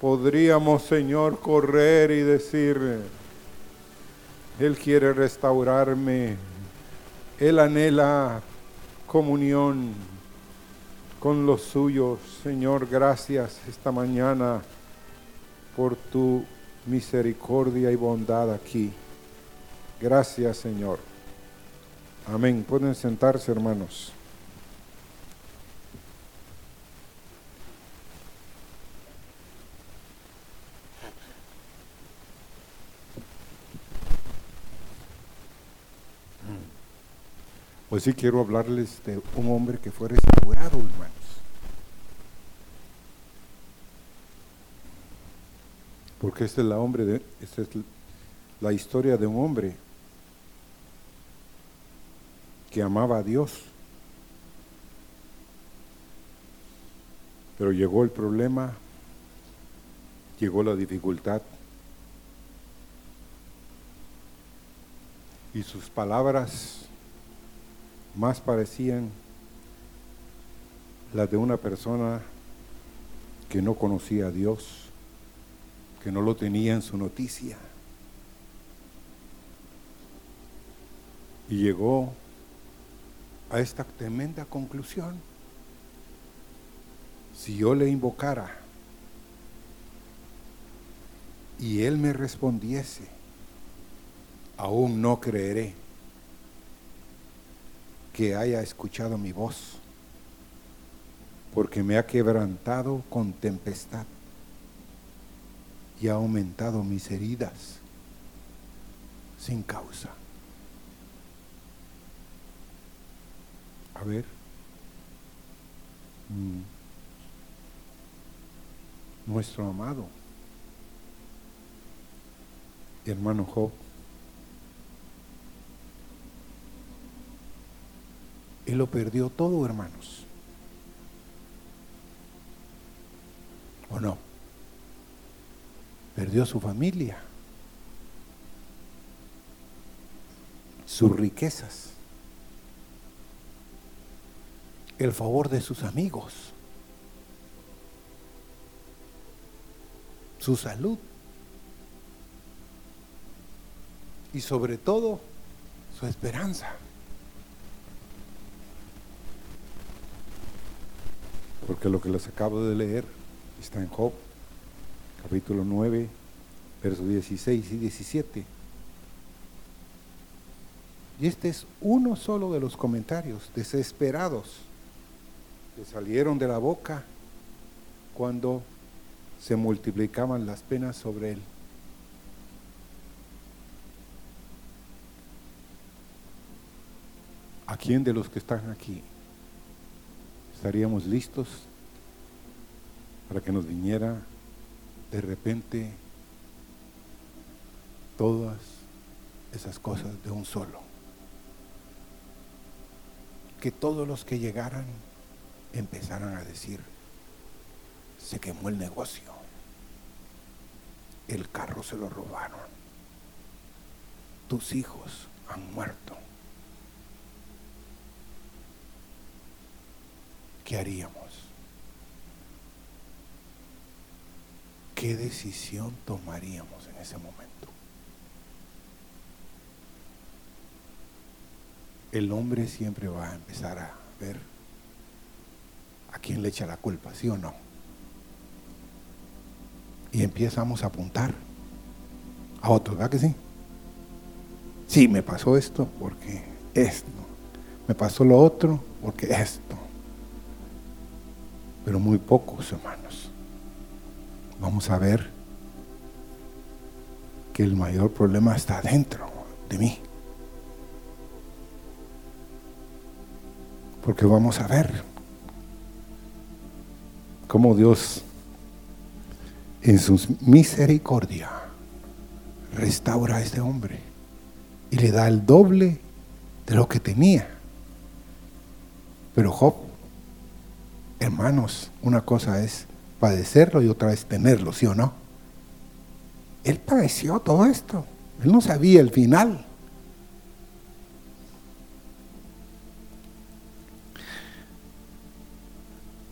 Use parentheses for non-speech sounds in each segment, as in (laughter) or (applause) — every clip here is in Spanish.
podríamos, Señor, correr y decir, Él quiere restaurarme, Él anhela comunión con los suyos. Señor, gracias esta mañana por tu misericordia y bondad aquí. Gracias, Señor. Amén. Pueden sentarse, hermanos. Pues sí quiero hablarles de un hombre que fue restaurado, hermanos. Porque esta es la hombre de, esta es la historia de un hombre que amaba a Dios. Pero llegó el problema, llegó la dificultad. Y sus palabras más parecían las de una persona que no conocía a Dios, que no lo tenía en su noticia. Y llegó a esta tremenda conclusión. Si yo le invocara y él me respondiese, aún no creeré que haya escuchado mi voz, porque me ha quebrantado con tempestad y ha aumentado mis heridas sin causa. A ver. Mm. Nuestro amado hermano Job. Él lo perdió todo, hermanos. ¿O no? Perdió su familia, sus riquezas, el favor de sus amigos, su salud y sobre todo su esperanza. Porque lo que les acabo de leer está en Job, capítulo 9, versos 16 y 17. Y este es uno solo de los comentarios desesperados que salieron de la boca cuando se multiplicaban las penas sobre él. ¿A quién de los que están aquí estaríamos listos para que nos viniera de repente todas esas cosas de un solo? Que todos los que llegaran empezaran a decir, se quemó el negocio, el carro se lo robaron, tus hijos han muerto. ¿Qué haríamos? ¿Qué decisión tomaríamos en ese momento? El hombre siempre va a empezar a ver ¿a quién le echa la culpa? ¿Sí o no? Y empezamos a apuntar a otros, ¿verdad que sí? Sí, me pasó esto porque esto. Me pasó lo otro porque esto. Pero muy pocos, hermanos. Vamos a ver que el mayor problema está dentro de mí. Porque vamos a ver cómo Dios en su misericordia restaura a este hombre y le da el doble de lo que tenía. Pero Job, hermanos, una cosa es padecerlo y otra es tenerlo, ¿sí o no? Él padeció todo esto. Él no sabía el final.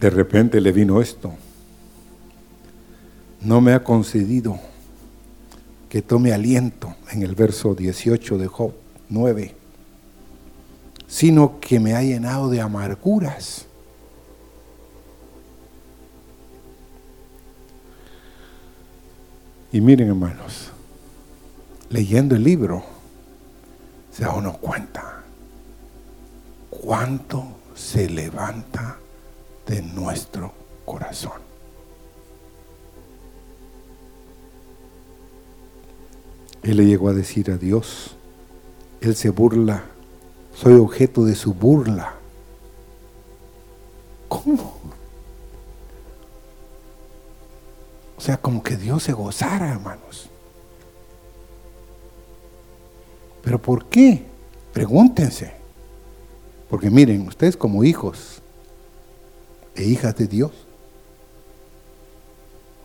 De repente le vino esto. no me ha concedido que tome aliento en el verso 18 de Job 9, sino que me ha llenado de amarguras. Y miren hermanos, leyendo el libro, se da uno cuenta cuánto se levanta de nuestro corazón. Él le llegó a decir a Dios, Él se burla, soy objeto de su burla. ¿Cómo? Sea, como que Dios se gozara, hermanos. ¿Pero por qué? Pregúntense. Porque miren, ustedes como hijos e hijas de Dios,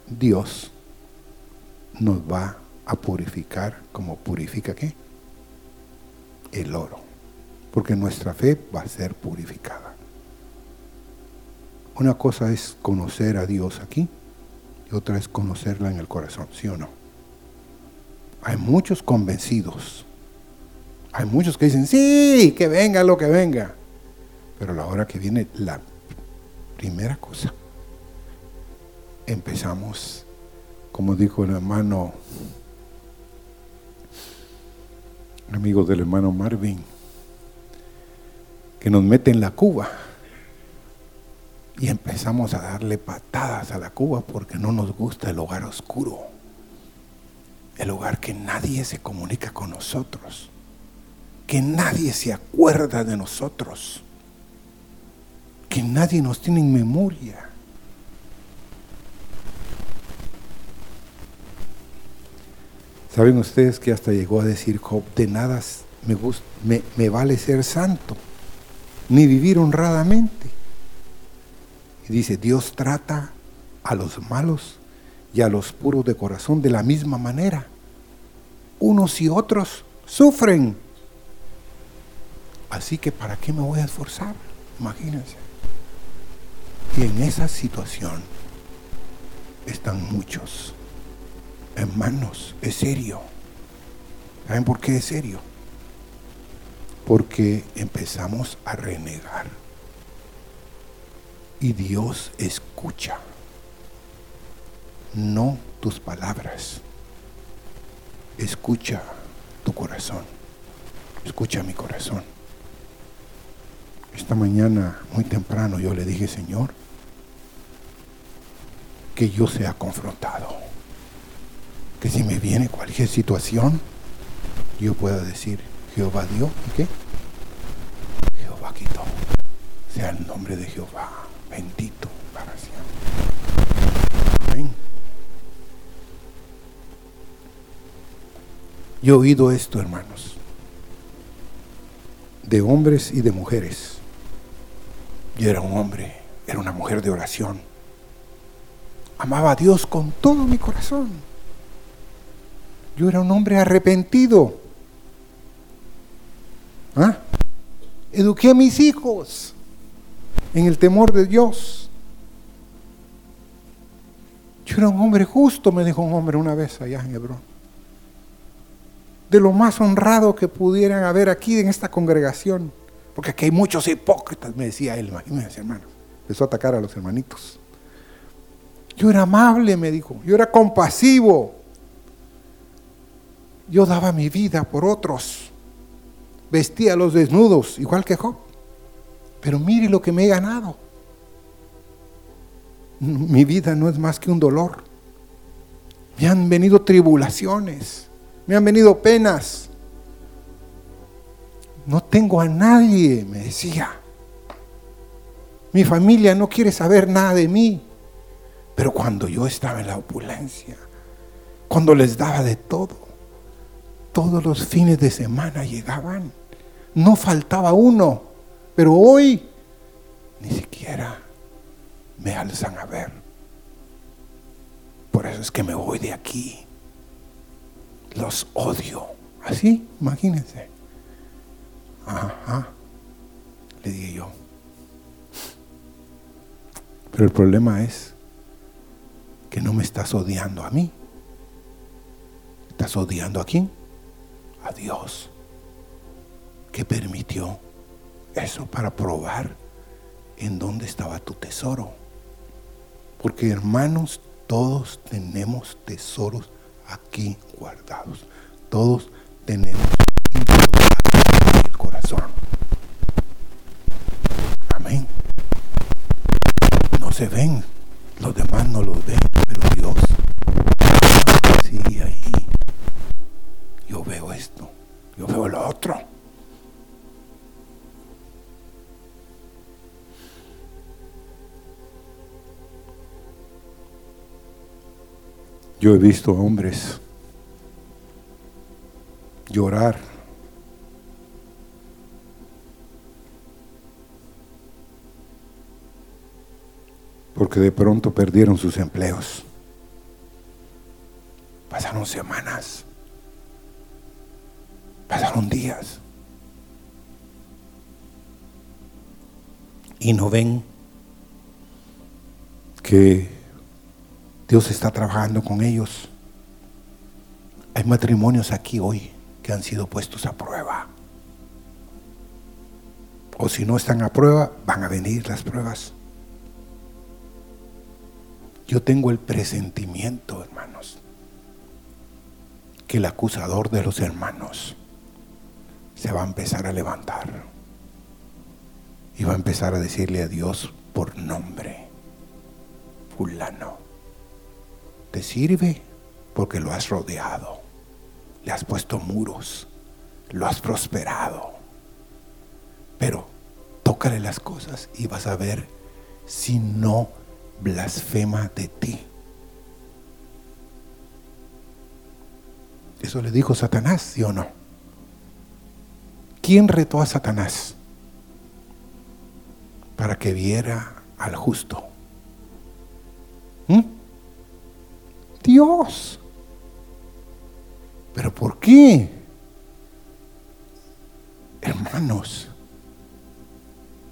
Dios nos va a purificar como purifica qué? El oro. Porque nuestra fe va a ser purificada. Una cosa es conocer a Dios aquí otra es conocerla en el corazón, ¿sí o no? Hay muchos convencidos. Hay muchos que dicen, sí, que venga lo que venga. Pero la hora que viene la primera cosa, empezamos, como dijo el hermano amigos del hermano Marvin, que nos mete en la cuba y empezamos a darle patadas a la cuba porque no nos gusta el hogar oscuro, el hogar que nadie se comunica con nosotros, que nadie se acuerda de nosotros, que nadie nos tiene en memoria. Saben ustedes que hasta llegó a decir Job, de nada me, me vale ser santo, ni vivir honradamente. Y dice, Dios trata a los malos y a los puros de corazón de la misma manera. Unos y otros sufren. Así que ¿para qué me voy a esforzar? Imagínense. Y en esa situación están muchos. Hermanos, es serio. ¿Saben por qué es serio? Porque empezamos a renegar. Y Dios escucha. No tus palabras. Escucha tu corazón. Escucha mi corazón. Esta mañana, muy temprano, yo le dije, Señor, que yo sea confrontado que si me viene cualquier situación, yo pueda decir, Jehová dio y qué? Jehová quitó. Sea el nombre de Jehová bendito para siempre. Amén. Yo he oído esto, hermanos, de hombres y de mujeres. Yo era un hombre, era una mujer de oración. Amaba a Dios con todo mi corazón yo era un hombre arrepentido. ¿Ah? Eduqué a mis hijos en el temor de Dios. Yo era un hombre justo, me dijo un hombre una vez allá en Hebrón. De lo más honrado que pudieran haber aquí en esta congregación. Porque aquí hay muchos hipócritas, me decía él, imagínense hermano. Empezó a atacar a los hermanitos. Yo era amable, me dijo. Yo era compasivo. Yo daba mi vida por otros. Vestía a los desnudos, igual que Job. Pero mire lo que me he ganado. (laughs) Mi vida no es más que un dolor. Me han venido tribulaciones. Me han venido penas. No tengo a nadie, me decía. Mi familia no quiere saber nada de mí. Pero cuando yo estaba en la opulencia, cuando les daba de todo, todos los fines de semana llegaban. No faltaba uno. Pero hoy ni siquiera me alzan a ver. Por eso es que me voy de aquí. Los odio. Así, imagínense. Ajá. Le dije yo. Pero el problema es que no me estás odiando a mí. ¿Estás odiando a quién? A Dios, que permitió eso para probar en dónde estaba tu tesoro. Porque hermanos, todos tenemos tesoros aquí guardados. Todos tenemos en el corazón. Amén. No se ven, los demás no los ven, pero Dios, sí, ahí. Yo veo esto, yo veo lo otro. Yo he visto hombres llorar. Porque de pronto perdieron sus empleos. Pasaron semanas, pasaron días. Y no ven que Dios está trabajando con ellos. Hay matrimonios aquí hoy que han sido puestos a prueba. O si no están a prueba, van a venir las pruebas. Yo tengo el presentimiento, hermanos, que el acusador de los hermanos se va a empezar a levantar y va a empezar a decirle a Dios por nombre, fulano te sirve porque lo has rodeado, le has puesto muros, lo has prosperado. Pero tócale las cosas y vas a ver si no blasfema de ti. Eso le dijo Satanás, ¿sí o no? ¿Quién retó a Satanás? Para que viera al justo. Dios. ¿Pero por qué? Hermanos,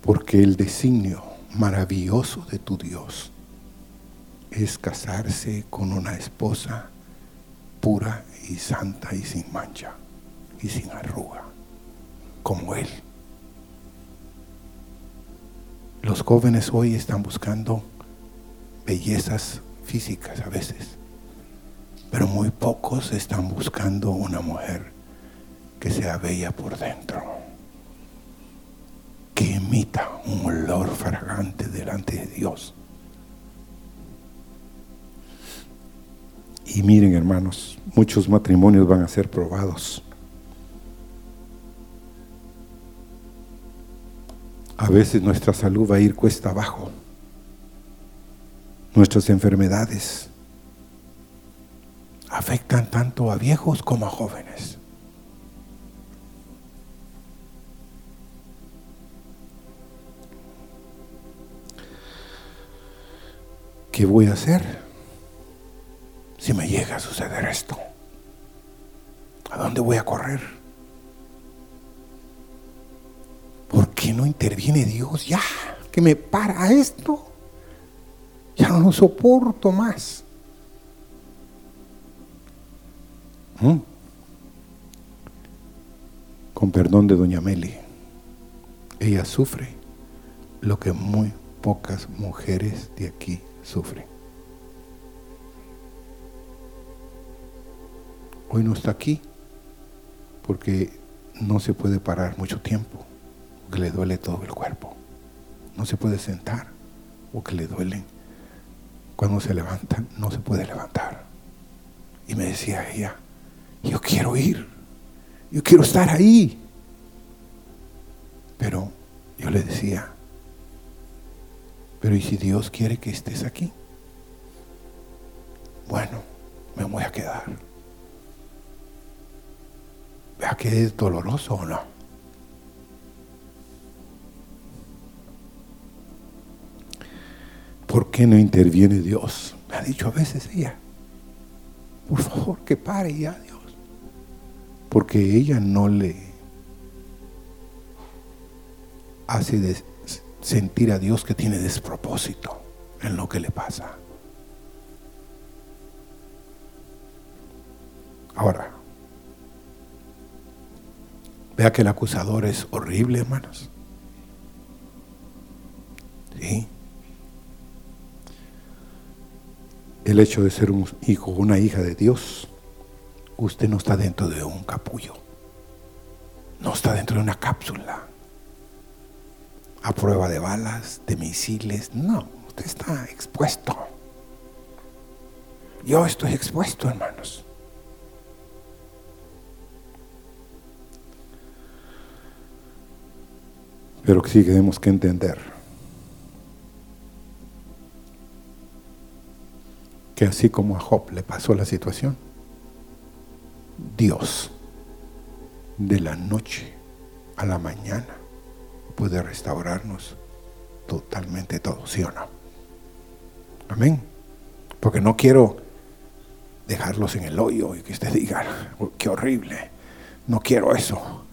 porque el designio maravilloso de tu Dios es casarse con una esposa pura y santa y sin mancha y sin arruga, como Él. Los jóvenes hoy están buscando bellezas físicas a veces, pero muy pocos están buscando una mujer que sea bella por dentro, que emita un olor fragante delante de Dios. Y miren hermanos, muchos matrimonios van a ser probados. A veces nuestra salud va a ir cuesta abajo. Nuestras enfermedades afectan tanto a viejos como a jóvenes. ¿Qué voy a hacer si me llega a suceder esto? ¿A dónde voy a correr? ¿Por qué no interviene Dios ya? Que me para esto. Ya no lo soporto más. ¿Mm? Con perdón de doña Meli, ella sufre lo que muy pocas mujeres de aquí sufren. Hoy no está aquí porque no se puede parar mucho tiempo, porque le duele todo el cuerpo. No se puede sentar porque le duelen. Cuando se levantan, no se puede levantar. Y me decía ella, yo quiero ir, yo quiero estar ahí. Pero yo le decía, pero ¿y si Dios quiere que estés aquí? Bueno, me voy a quedar. Vea que es doloroso o no. ¿Por qué no interviene Dios? Me ha dicho a veces ella. Por favor, que pare ya, porque ella no le hace sentir a Dios que tiene despropósito en lo que le pasa. Ahora, vea que el acusador es horrible, hermanos. ¿Sí? El hecho de ser un hijo, o una hija de Dios, usted no está dentro de un capullo, no está dentro de una cápsula a prueba de balas, de misiles, no, usted está expuesto. Yo estoy expuesto, hermanos. Pero sí tenemos que entender que así como a Job le pasó la situación, Dios de la noche a la mañana puede restaurarnos totalmente todo, ¿sí o no? Amén. Porque no quiero dejarlos en el hoyo y que usted (laughs) diga, qué horrible, no quiero eso.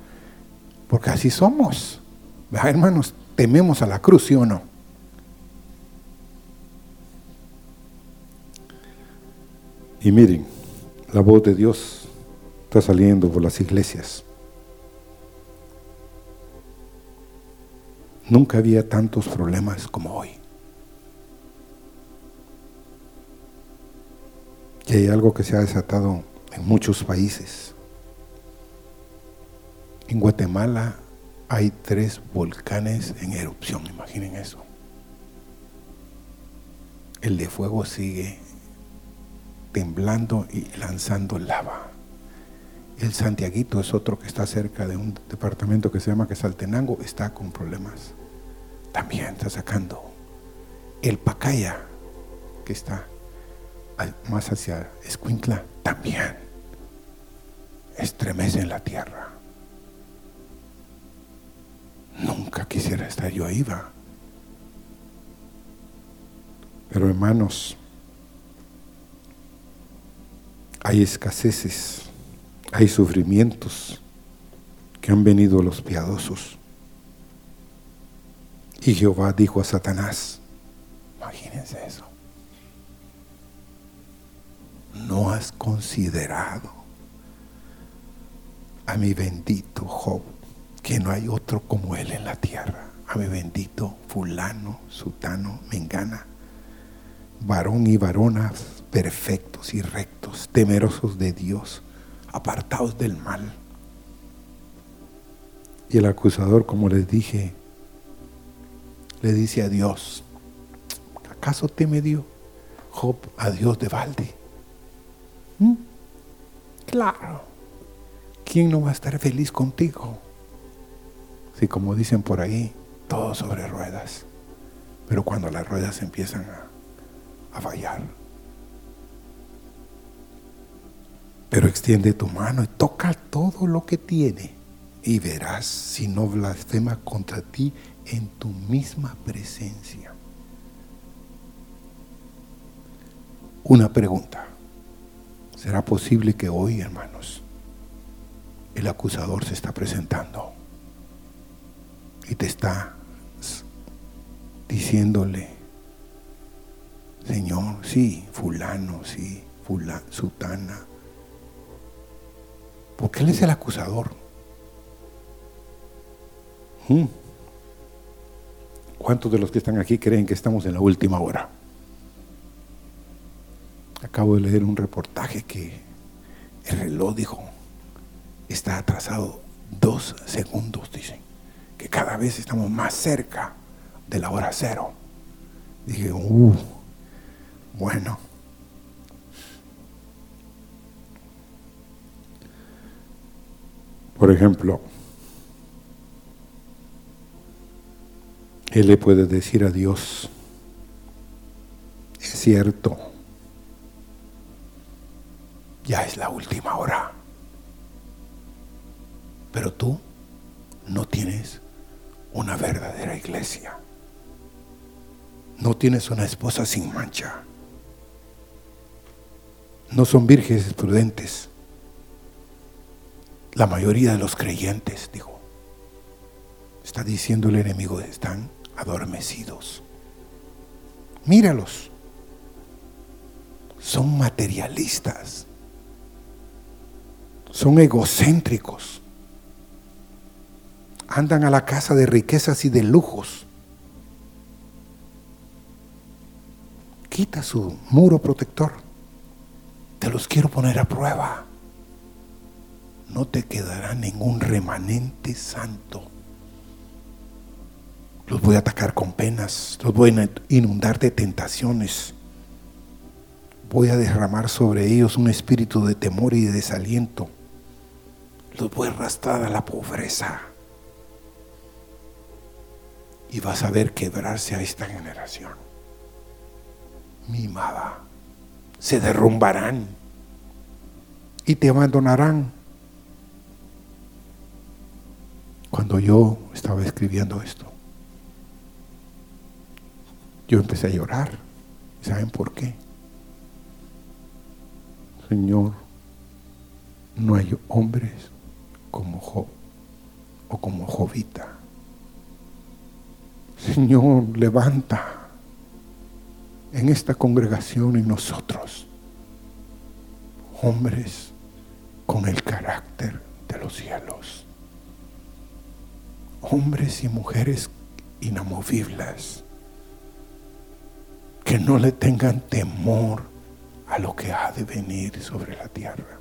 Porque así somos. Hermanos, tememos a la cruz, ¿sí o no? Y miren, la voz de Dios saliendo por las iglesias. Nunca había tantos problemas como hoy. Y hay algo que se ha desatado en muchos países. En Guatemala hay tres volcanes en erupción, imaginen eso. El de fuego sigue temblando y lanzando lava. El Santiaguito es otro que está cerca de un departamento que se llama Quesaltenango, está con problemas. También está sacando. El Pacaya, que está más hacia Escuintla, también estremece en la tierra. Nunca quisiera estar yo ahí, va. Pero hermanos, hay escaseces, hay sufrimientos que han venido los piadosos. Y Jehová dijo a Satanás, imagínense eso, no has considerado a mi bendito Job, que no hay otro como él en la tierra, a mi bendito fulano, sutano, mengana, varón y varonas perfectos y rectos, temerosos de Dios, apartados del mal. Y el acusador, como les dije, le dice a Dios, ¿acaso teme Dios? Job a Dios de balde. ¿Mm? Claro. ¿Quién no va a estar feliz contigo? Si como dicen por ahí, todo sobre ruedas. Pero cuando las ruedas empiezan a, a fallar, Pero extiende tu mano y toca todo lo que tiene y verás si no blasfema contra ti en tu misma presencia. Una pregunta. ¿Será posible que hoy, hermanos, el acusador se está presentando y te está diciéndole, Señor, sí, fulano, sí, fulano, sutana, porque Él es el acusador. Hmm. ¿Cuántos de los que están aquí creen que estamos en la última hora? Acabo de leer un reportaje que el reloj dijo, está atrasado dos segundos, dicen, que cada vez estamos más cerca de la hora cero. Dije, uh, bueno, Por ejemplo, Él le puede decir a Dios, es cierto, ya es la última hora, pero tú no tienes una verdadera iglesia, no tienes una esposa sin mancha, no son vírgenes prudentes la mayoría de los creyentes, dijo, está diciendo el enemigo, están adormecidos. Míralos. Son materialistas. son egocéntricos. Andan a la casa de riquezas y de lujos. Quita su muro protector. Te los quiero poner a prueba. No te quedará ningún remanente santo. Los voy a atacar con penas, los voy a inundar de tentaciones. Voy a derramar sobre ellos un espíritu de temor y de desaliento. Los voy a arrastrar a la pobreza. Y vas a ver quebrarse a esta generación. Mimada. Se derrumbarán y te abandonarán. Yo estaba escribiendo esto, yo empecé a llorar. ¿Saben por qué? Señor, no hay hombres como Job o como Jovita. Señor, levanta en esta congregación y nosotros hombres con el carácter de los cielos. Hombres y mujeres inamovibles que no le tengan temor a lo que ha de venir sobre la tierra,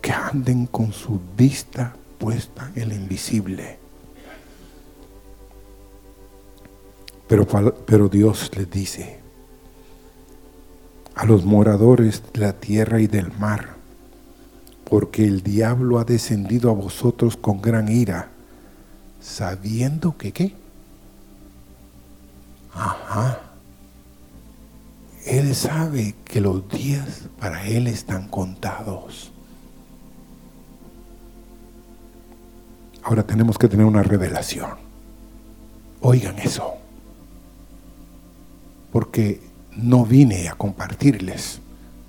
que anden con su vista puesta en el invisible. Pero, pero Dios les dice a los moradores de la tierra y del mar, porque el diablo ha descendido a vosotros con gran ira, sabiendo que qué. Ajá él sabe que los días para Él están contados. Ahora tenemos que tener una revelación. Oigan eso. Porque no vine a compartirles.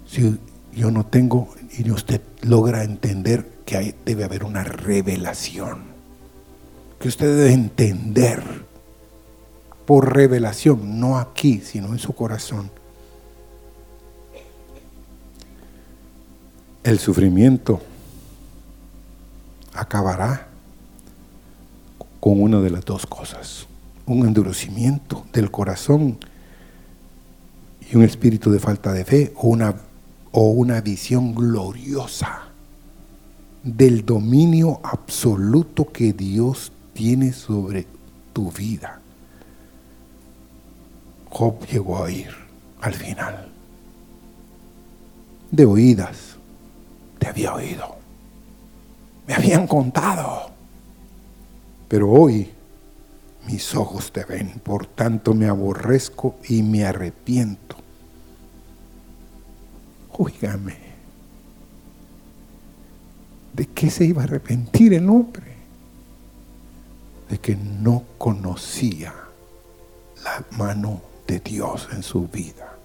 Si yo no tengo y usted logra entender que debe haber una revelación. Que usted debe entender por revelación, no aquí, sino en su corazón. El sufrimiento acabará con una de las dos cosas, un endurecimiento del corazón y un espíritu de falta de fe o una, o una visión gloriosa del dominio absoluto que Dios tiene sobre tu vida. Job llegó a ir al final de oídas había oído, me habían contado, pero hoy mis ojos te ven, por tanto me aborrezco y me arrepiento. Óigame, ¿de qué se iba a arrepentir el hombre? De que no conocía la mano de Dios en su vida.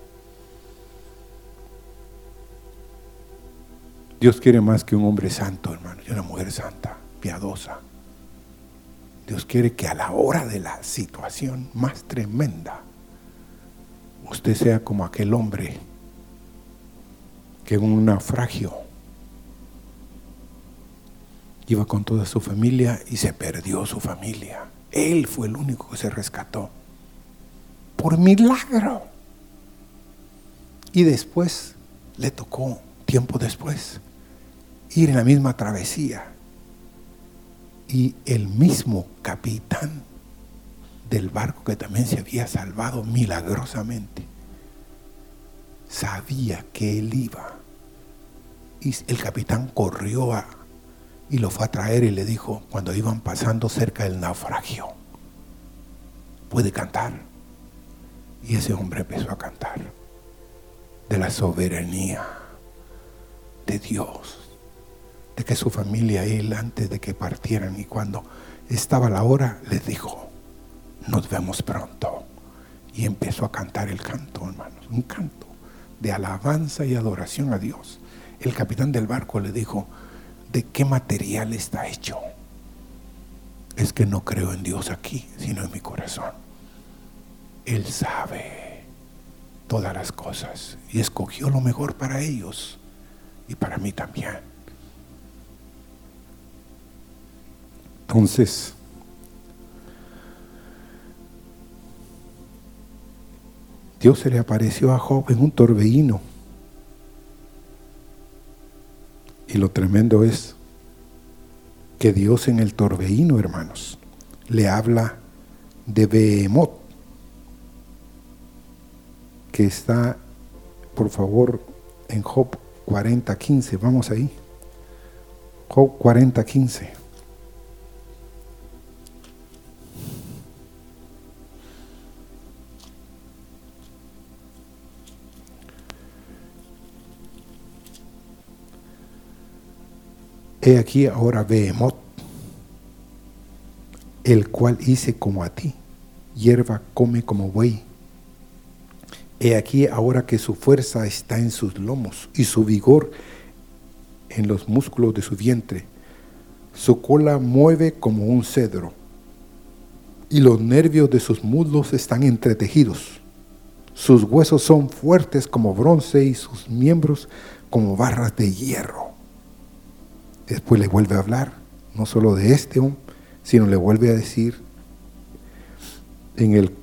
Dios quiere más que un hombre santo, hermano, y una mujer santa, piadosa. Dios quiere que a la hora de la situación más tremenda, usted sea como aquel hombre que en un naufragio iba con toda su familia y se perdió su familia. Él fue el único que se rescató. Por milagro. Y después le tocó, tiempo después, ir en la misma travesía. Y el mismo capitán del barco que también se había salvado milagrosamente, sabía que él iba. Y el capitán corrió a, y lo fue a traer y le dijo, cuando iban pasando cerca del naufragio, puede cantar. Y ese hombre empezó a cantar de la soberanía de Dios que su familia, él, antes de que partieran y cuando estaba la hora, les dijo, nos vemos pronto. Y empezó a cantar el canto, hermanos, un canto de alabanza y adoración a Dios. El capitán del barco le dijo, de qué material está hecho. Es que no creo en Dios aquí, sino en mi corazón. Él sabe todas las cosas y escogió lo mejor para ellos y para mí también. Entonces, Dios se le apareció a Job en un torbellino Y lo tremendo es que Dios en el torbellino, hermanos, le habla de Behemoth, que está, por favor, en Job 40.15. Vamos ahí. Job 40.15. He aquí ahora Behemoth, el cual hice como a ti, hierba come como buey. He aquí ahora que su fuerza está en sus lomos y su vigor en los músculos de su vientre. Su cola mueve como un cedro y los nervios de sus muslos están entretejidos. Sus huesos son fuertes como bronce y sus miembros como barras de hierro. Después le vuelve a hablar, no solo de este hombre, sino le vuelve a decir en el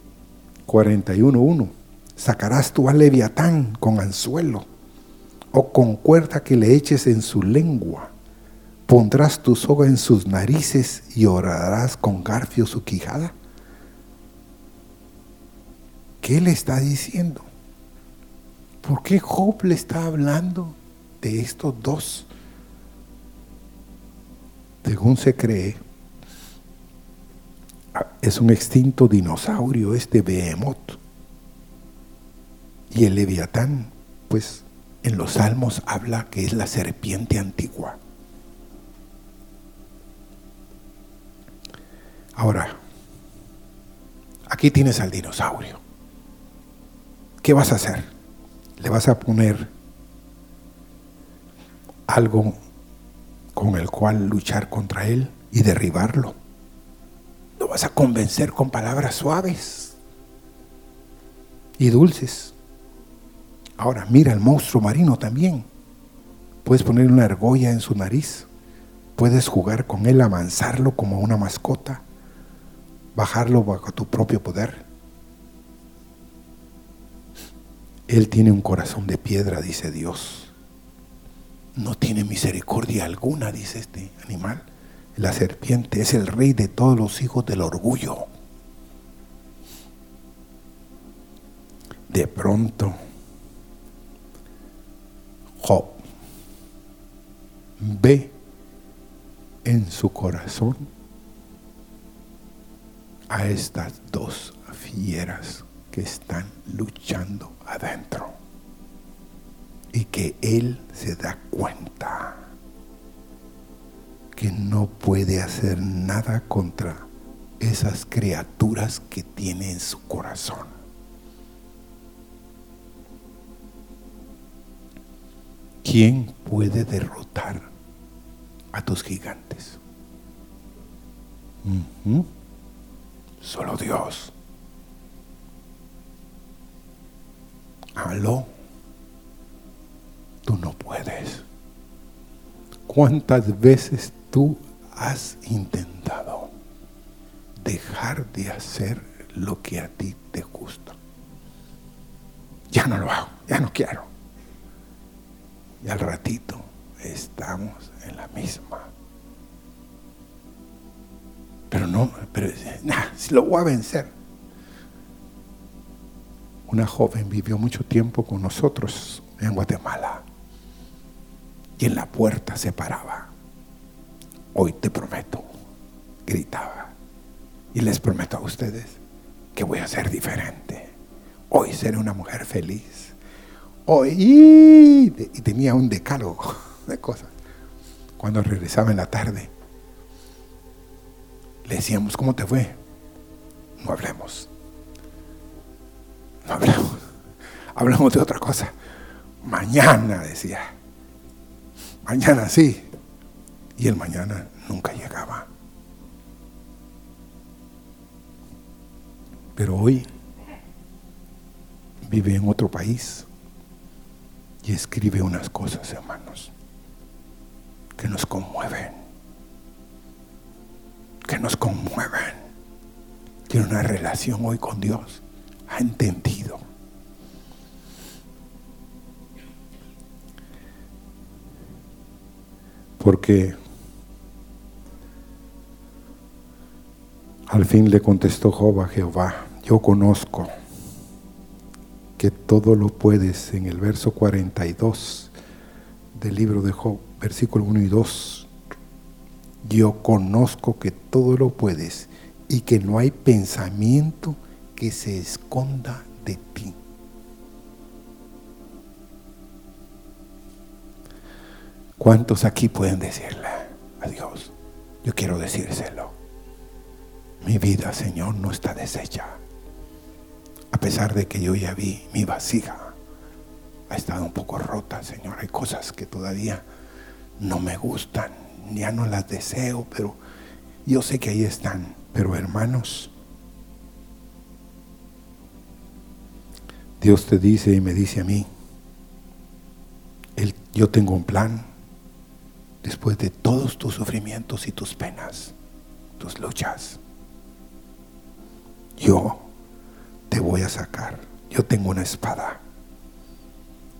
41.1, sacarás tú al leviatán con anzuelo o con cuerda que le eches en su lengua. Pondrás tu soga en sus narices y orarás con garfio su quijada. ¿Qué le está diciendo? ¿Por qué Job le está hablando de estos dos? Según se cree, es un extinto dinosaurio este Behemoth. Y el leviatán, pues en los salmos habla que es la serpiente antigua. Ahora, aquí tienes al dinosaurio. ¿Qué vas a hacer? Le vas a poner algo con el cual luchar contra él y derribarlo. Lo vas a convencer con palabras suaves y dulces. Ahora, mira el monstruo marino también. Puedes poner una argolla en su nariz. Puedes jugar con él, avanzarlo como una mascota, bajarlo bajo tu propio poder. Él tiene un corazón de piedra, dice Dios no tiene misericordia alguna, dice este animal. La serpiente es el rey de todos los hijos del orgullo. De pronto, Job ve en su corazón a estas dos fieras que están luchando adentro y que él se da cuenta que no puede hacer nada contra esas criaturas que tiene en su corazón. ¿Quién puede derrotar a tus gigantes? Solo Dios. Aló tú no puedes. ¿Cuántas veces tú has intentado dejar de hacer lo que a ti te gusta? Ya no lo hago, ya no quiero. Y al ratito estamos en la misma. Pero no, pero si lo voy a vencer. Una joven vivió mucho tiempo con nosotros en Guatemala y en la puerta se paraba. Hoy te prometo, gritaba. Y les prometo a ustedes que voy a ser diferente. Hoy seré una mujer feliz. Hoy, y tenía un decálogo (laughs) de cosas. Cuando regresaba en la tarde, le decíamos, ¿cómo te fue? No hablemos. No hablemos. (laughs) Hablamos de otra cosa. Mañana, decía mañana sí. Y el mañana nunca llegaba. Pero hoy vive en otro país y escribe unas cosas, hermanos, que nos conmueven, que nos conmueven. Tiene una relación hoy con Dios. Ha entendido. Porque al fin le contestó Job a Jehová, yo conozco que todo lo puedes en el verso 42 del libro de Job, versículo 1 y 2. Yo conozco que todo lo puedes y que no hay pensamiento que se esconda de ti. ¿Cuántos aquí pueden decirle a Dios? Yo quiero decírselo. Mi vida, Señor, no está deshecha. A pesar de que yo ya vi mi vasija ha estado un poco rota, Señor. Hay cosas que todavía no me gustan, ya no las deseo, pero yo sé que ahí están. Pero hermanos, Dios te dice y me dice a mí, yo tengo un plan después de todos tus sufrimientos y tus penas, tus luchas. Yo te voy a sacar. Yo tengo una espada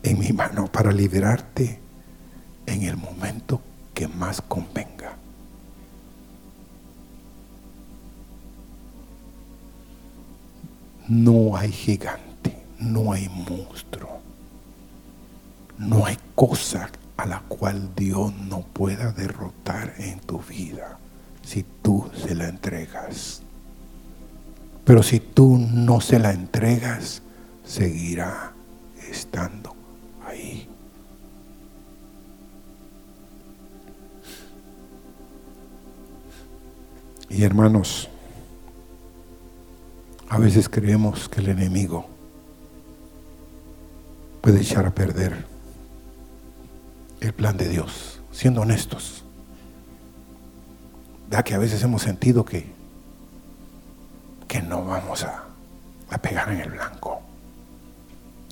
en mi mano para liberarte en el momento que más convenga. No hay gigante, no hay monstruo, no hay cosa a la cual Dios no pueda derrotar en tu vida si tú se la entregas. Pero si tú no se la entregas, seguirá estando ahí. Y hermanos, a veces creemos que el enemigo puede echar a perder el plan de Dios, siendo honestos. Vea que a veces hemos sentido que que no vamos a, a pegar en el blanco.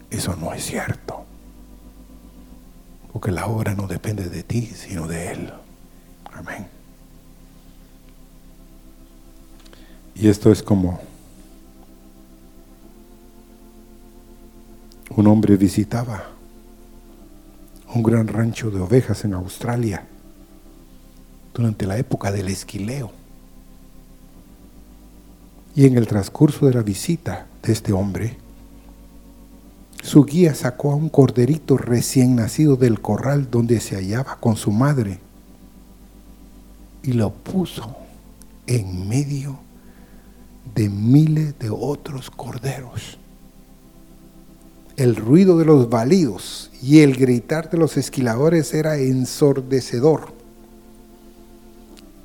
Eso no es cierto. Porque la obra no depende de ti, sino de Él. Amén. Y esto es como un hombre visitaba un gran rancho de ovejas en Australia durante la época del esquileo. Y en el transcurso de la visita de este hombre, su guía sacó a un corderito recién nacido del corral donde se hallaba con su madre y lo puso en medio de miles de otros corderos. El ruido de los balidos y el gritar de los esquiladores era ensordecedor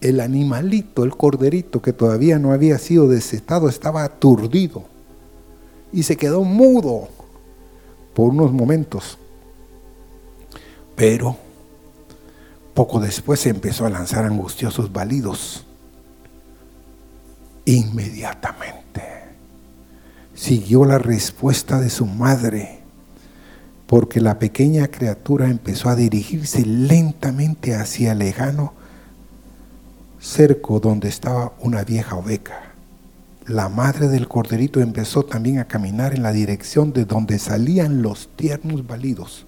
el animalito, el corderito que todavía no había sido desetado, estaba aturdido y se quedó mudo por unos momentos. Pero poco después se empezó a lanzar angustiosos balidos. Inmediatamente siguió la respuesta de su madre, porque la pequeña criatura empezó a dirigirse lentamente hacia el lejano cerco donde estaba una vieja oveja. La madre del corderito empezó también a caminar en la dirección de donde salían los tiernos balidos.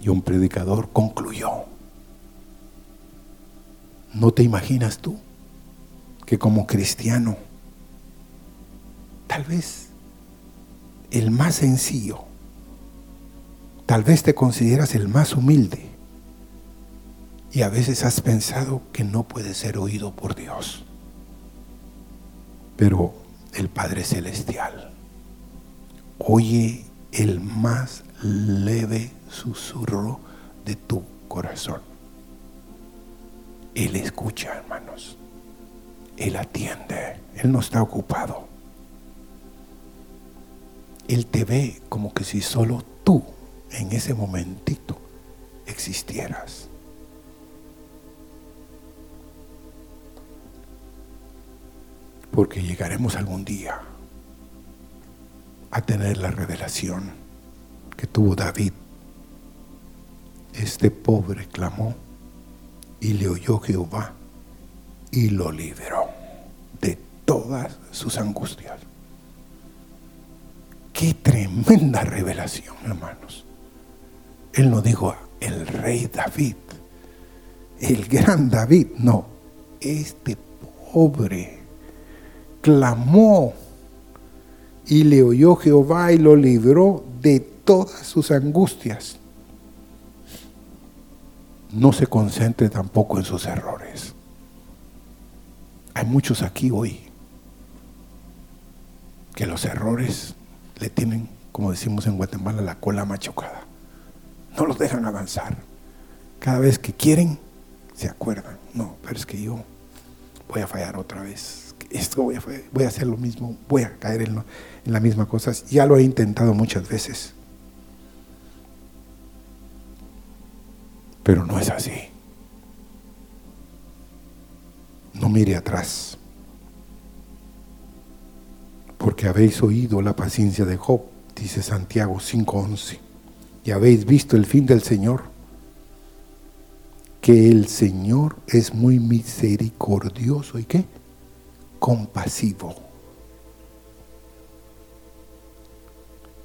Y un predicador concluyó, ¿no te imaginas tú que como cristiano, tal vez el más sencillo, tal vez te consideras el más humilde, y a veces has pensado que no puede ser oído por Dios. Pero el Padre Celestial oye el más leve susurro de tu corazón. Él escucha, hermanos. Él atiende. Él no está ocupado. Él te ve como que si solo tú en ese momentito existieras. porque llegaremos algún día a tener la revelación que tuvo David. Este pobre clamó Y le oyó Jehová y lo libró de todas sus angustias. Qué tremenda revelación, hermanos. Él no dijo el rey David, el gran David, no, este pobre clamó y le oyó Jehová y lo libró de todas sus angustias. No se concentre tampoco en sus errores. Hay muchos aquí hoy que los errores le tienen, como decimos en Guatemala, la cola machucada. No los dejan avanzar. Cada vez que quieren, se acuerdan. No, pero es que yo voy a fallar otra vez. Esto voy a, hacer lo mismo, voy a caer en, en la misma cosa. Ya lo he intentado muchas veces. Pero no es así. No mire atrás. Porque habéis oído la paciencia de Job, dice Santiago 5:11. Y habéis visto el fin del Señor. Que el Señor es muy misericordioso y qué? Compasivo.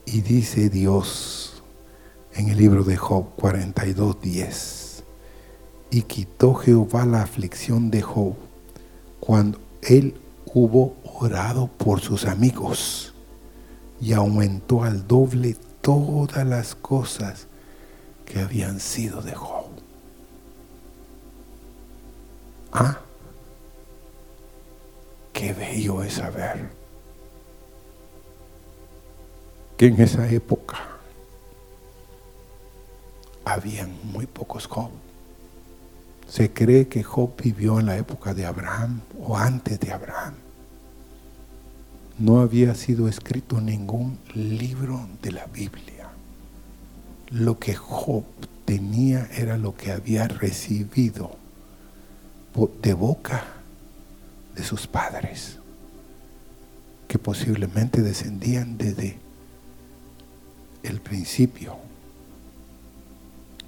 Y dice Dios en el libro de Job 42:10. Y quitó Jehová la aflicción de Job cuando él hubo orado por sus amigos y aumentó al doble todas las cosas que habían sido de Job. Ah, qué bello es saber que en esa época habían muy pocos Job. Se cree que Job vivió en la época de Abraham o antes de Abraham. No había sido escrito ningún libro de la Biblia. Lo que Job tenía era lo que había recibido de boca de sus padres, que posiblemente descendían desde el principio.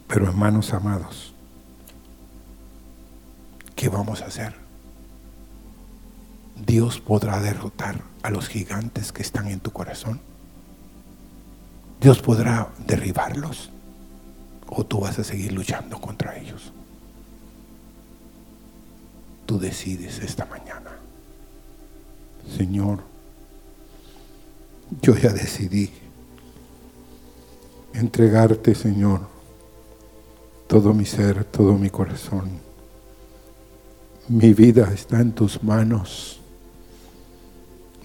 Pero hermanos amados, ¿qué vamos a hacer? Dios podrá derrotar a los gigantes que están en tu corazón. Dios podrá derribarlos o tú vas a seguir luchando contra ellos. Tú decides esta mañana. Señor, yo ya decidí entregarte, Señor, todo mi ser, todo mi corazón. Mi vida está en tus manos.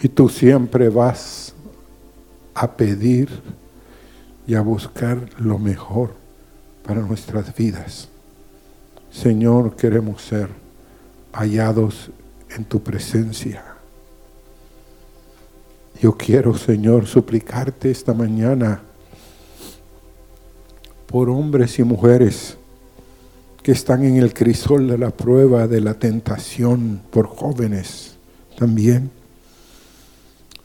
Y tú siempre vas a pedir y a buscar lo mejor para nuestras vidas. Señor, queremos ser hallados en tu presencia. Yo quiero, Señor, suplicarte esta mañana por hombres y mujeres que están en el crisol de la prueba, de la tentación, por jóvenes también.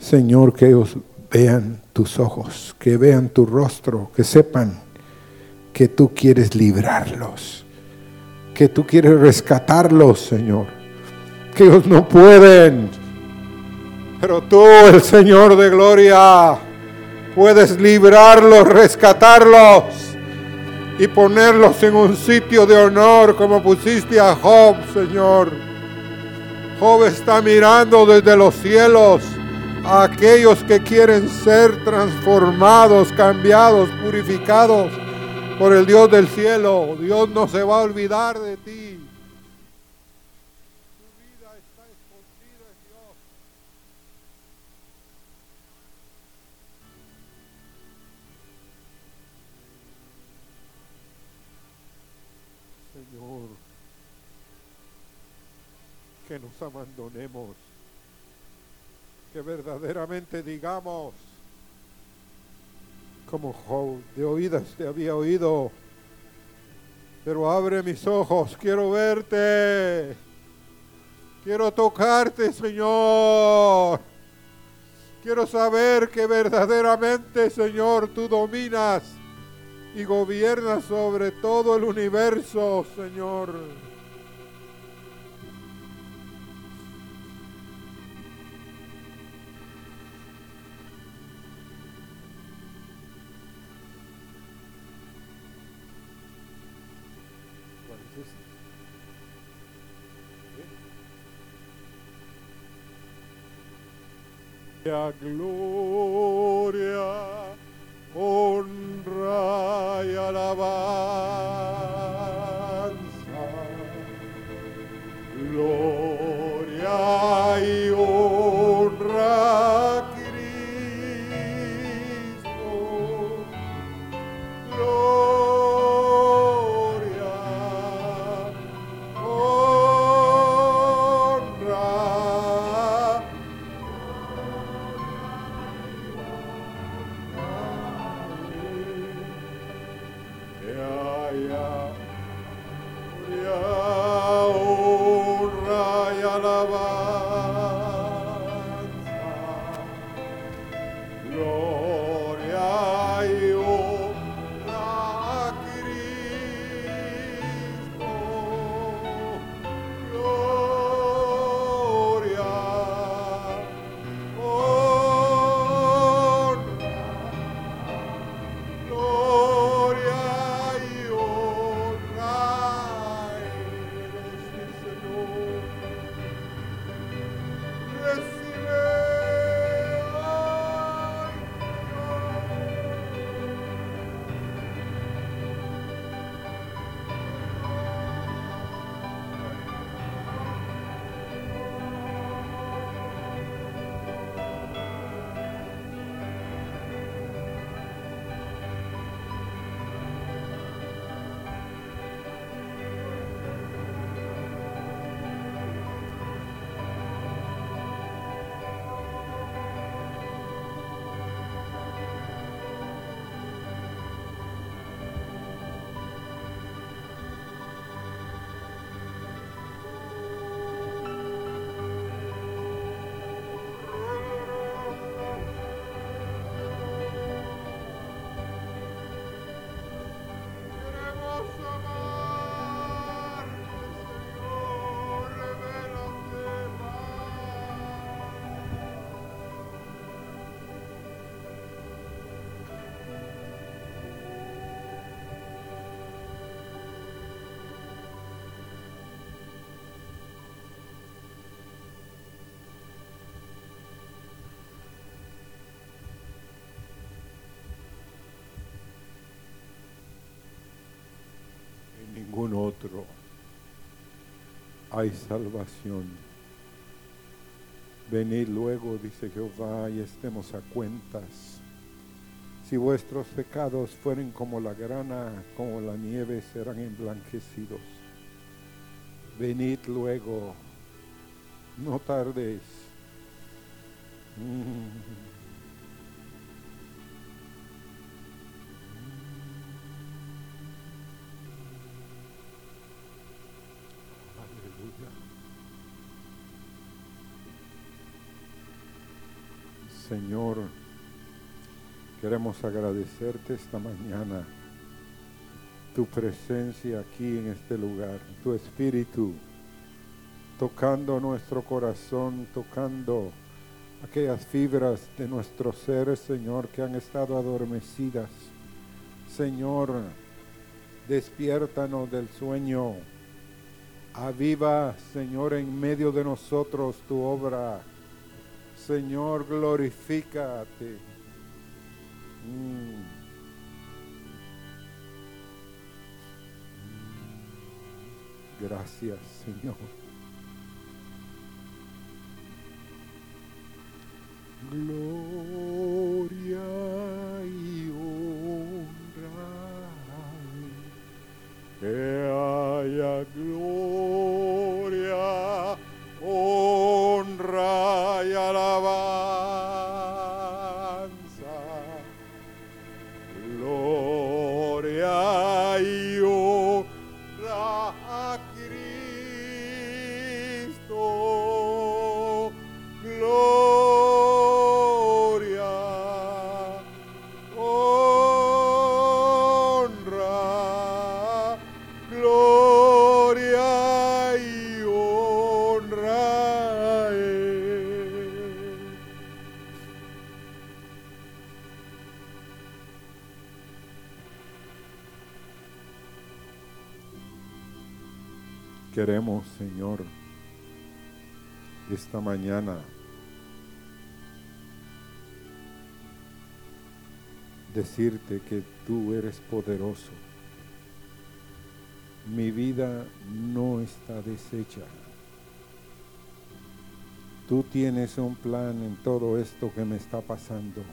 Señor, que ellos vean tus ojos, que vean tu rostro, que sepan que tú quieres librarlos, que tú quieres rescatarlos, Señor, que ellos no pueden, pero tú, el Señor de gloria, puedes librarlos, rescatarlos y ponerlos en un sitio de honor como pusiste a Job, Señor. Job está mirando desde los cielos aquellos que quieren ser transformados, cambiados, purificados por el Dios del cielo. Dios no se va a olvidar de ti. Que nos abandonemos que verdaderamente digamos, como de oídas te había oído, pero abre mis ojos, quiero verte, quiero tocarte, Señor. Quiero saber que verdaderamente, Señor, tú dominas y gobiernas sobre todo el universo, Señor. La gloria, ningún otro hay salvación. Venid luego, dice Jehová, y estemos a cuentas. Si vuestros pecados fueren como la grana, como la nieve, serán emblanquecidos. Venid luego, no tardéis. Mm. Señor, queremos agradecerte esta mañana tu presencia aquí en este lugar, tu espíritu tocando nuestro corazón, tocando aquellas fibras de nuestro ser, Señor, que han estado adormecidas. Señor, despiértanos del sueño. Aviva, Señor, en medio de nosotros tu obra. Señor, glorifícate. Mm. Gracias, Señor. Gloria y honra. Que haya gloria, Queremos, Señor, esta mañana decirte que tú eres poderoso. Mi vida no está deshecha. Tú tienes un plan en todo esto que me está pasando.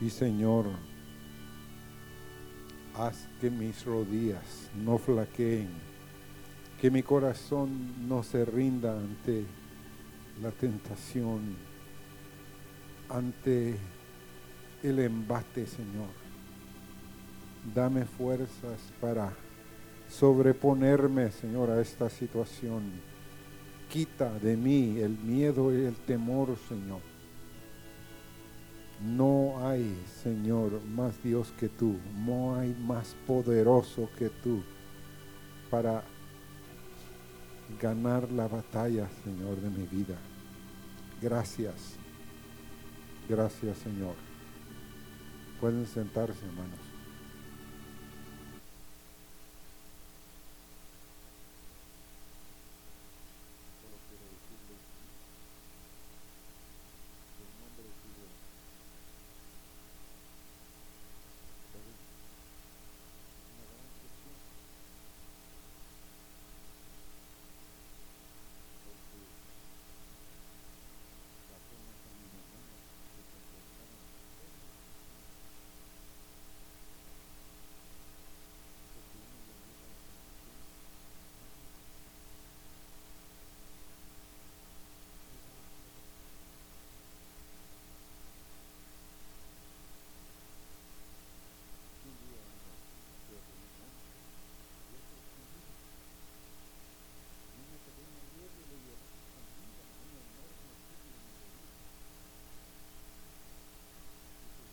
Y Señor, haz que mis rodillas no flaqueen, que mi corazón no se rinda ante la tentación, ante el embate, Señor. Dame fuerzas para sobreponerme, Señor, a esta situación. Quita de mí el miedo y el temor, Señor. No hay, Señor, más Dios que tú. No hay más poderoso que tú para ganar la batalla, Señor, de mi vida. Gracias. Gracias, Señor. Pueden sentarse, hermanos.